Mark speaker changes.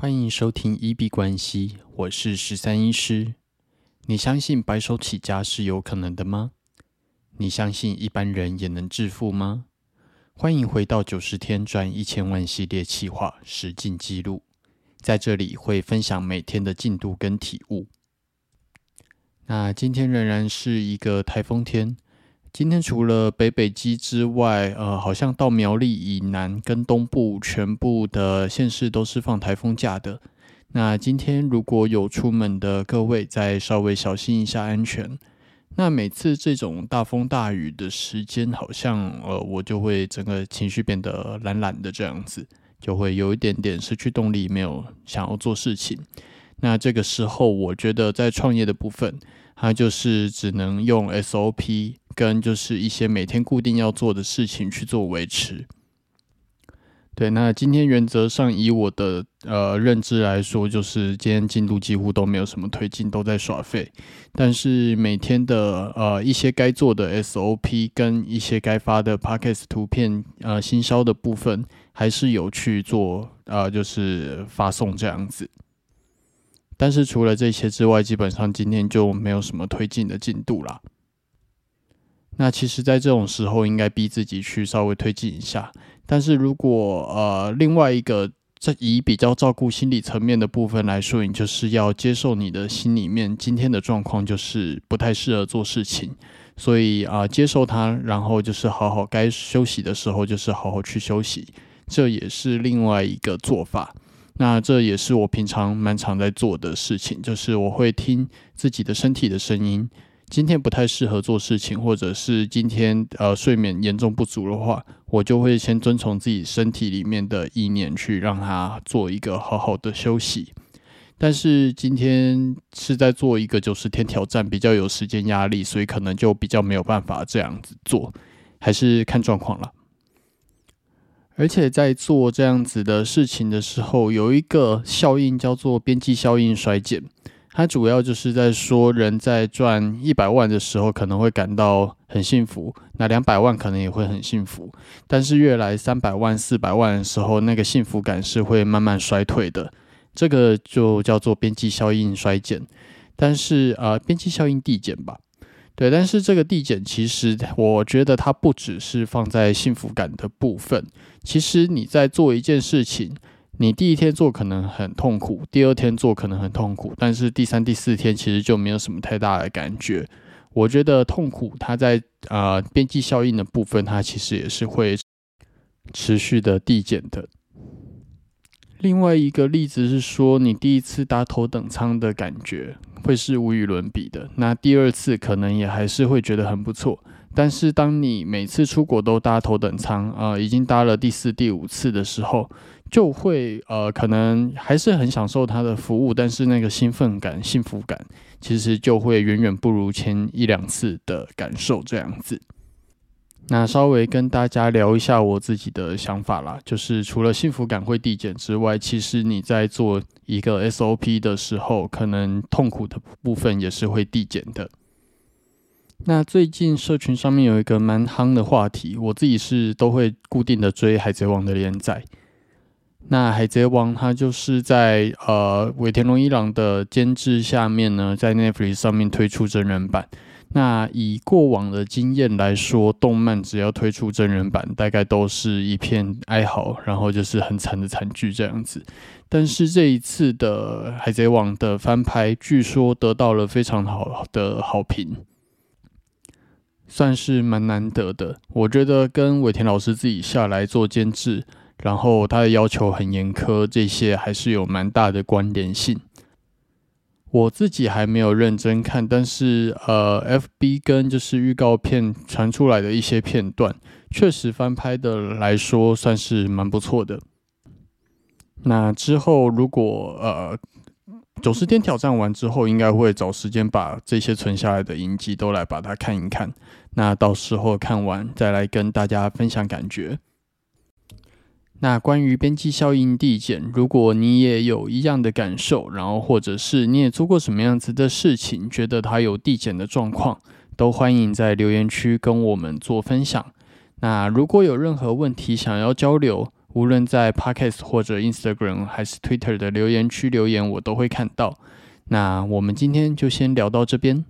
Speaker 1: 欢迎收听一 B 关系，我是十三医师。你相信白手起家是有可能的吗？你相信一般人也能致富吗？欢迎回到九十天赚一千万系列企划实进记录，在这里会分享每天的进度跟体悟。那今天仍然是一个台风天。今天除了北北基之外，呃，好像到苗栗以南跟东部全部的县市都是放台风假的。那今天如果有出门的各位，再稍微小心一下安全。那每次这种大风大雨的时间，好像呃，我就会整个情绪变得懒懒的这样子，就会有一点点失去动力，没有想要做事情。那这个时候，我觉得在创业的部分，它就是只能用 SOP。跟就是一些每天固定要做的事情去做维持。对，那今天原则上以我的呃认知来说，就是今天进度几乎都没有什么推进，都在耍废。但是每天的呃一些该做的 SOP 跟一些该发的 Podcast 图片呃新销的部分，还是有去做呃就是发送这样子。但是除了这些之外，基本上今天就没有什么推进的进度啦。那其实，在这种时候，应该逼自己去稍微推进一下。但是如果呃，另外一个在以比较照顾心理层面的部分来说，你就是要接受你的心里面今天的状况就是不太适合做事情，所以啊，接受它，然后就是好好该休息的时候，就是好好去休息，这也是另外一个做法。那这也是我平常蛮常在做的事情，就是我会听自己的身体的声音。今天不太适合做事情，或者是今天呃睡眠严重不足的话，我就会先遵从自己身体里面的意念去让他做一个好好的休息。但是今天是在做一个九十天挑战，比较有时间压力，所以可能就比较没有办法这样子做，还是看状况了。而且在做这样子的事情的时候，有一个效应叫做边际效应衰减。它主要就是在说，人在赚一百万的时候可能会感到很幸福，那两百万可能也会很幸福，但是越来三百万、四百万的时候，那个幸福感是会慢慢衰退的。这个就叫做边际效应衰减，但是呃，边际效应递减吧，对。但是这个递减其实，我觉得它不只是放在幸福感的部分，其实你在做一件事情。你第一天做可能很痛苦，第二天做可能很痛苦，但是第三、第四天其实就没有什么太大的感觉。我觉得痛苦它在啊边际效应的部分，它其实也是会持续的递减的。另外一个例子是说，你第一次搭头等舱的感觉会是无与伦比的，那第二次可能也还是会觉得很不错。但是当你每次出国都搭头等舱，啊，已经搭了第四、第五次的时候，就会呃，可能还是很享受它的服务，但是那个兴奋感、幸福感，其实就会远远不如前一两次的感受这样子。那稍微跟大家聊一下我自己的想法啦，就是除了幸福感会递减之外，其实你在做一个 SOP 的时候，可能痛苦的部分也是会递减的。那最近社群上面有一个蛮夯的话题，我自己是都会固定的追《海贼王》的连载。那《海贼王》它就是在呃尾田荣一郎的监制下面呢，在 Netflix 上面推出真人版。那以过往的经验来说，动漫只要推出真人版，大概都是一片哀嚎，然后就是很惨的惨剧这样子。但是这一次的《海贼王》的翻拍，据说得到了非常好的好评。算是蛮难得的，我觉得跟尾田老师自己下来做监制，然后他的要求很严苛，这些还是有蛮大的关联性。我自己还没有认真看，但是呃，FB 跟就是预告片传出来的一些片段，确实翻拍的来说算是蛮不错的。那之后如果呃。九十天挑战完之后，应该会找时间把这些存下来的影集都来把它看一看。那到时候看完再来跟大家分享感觉。那关于边际效应递减，如果你也有一样的感受，然后或者是你也做过什么样子的事情，觉得它有递减的状况，都欢迎在留言区跟我们做分享。那如果有任何问题想要交流，无论在 Podcast 或者 Instagram 还是 Twitter 的留言区留言，我都会看到。那我们今天就先聊到这边。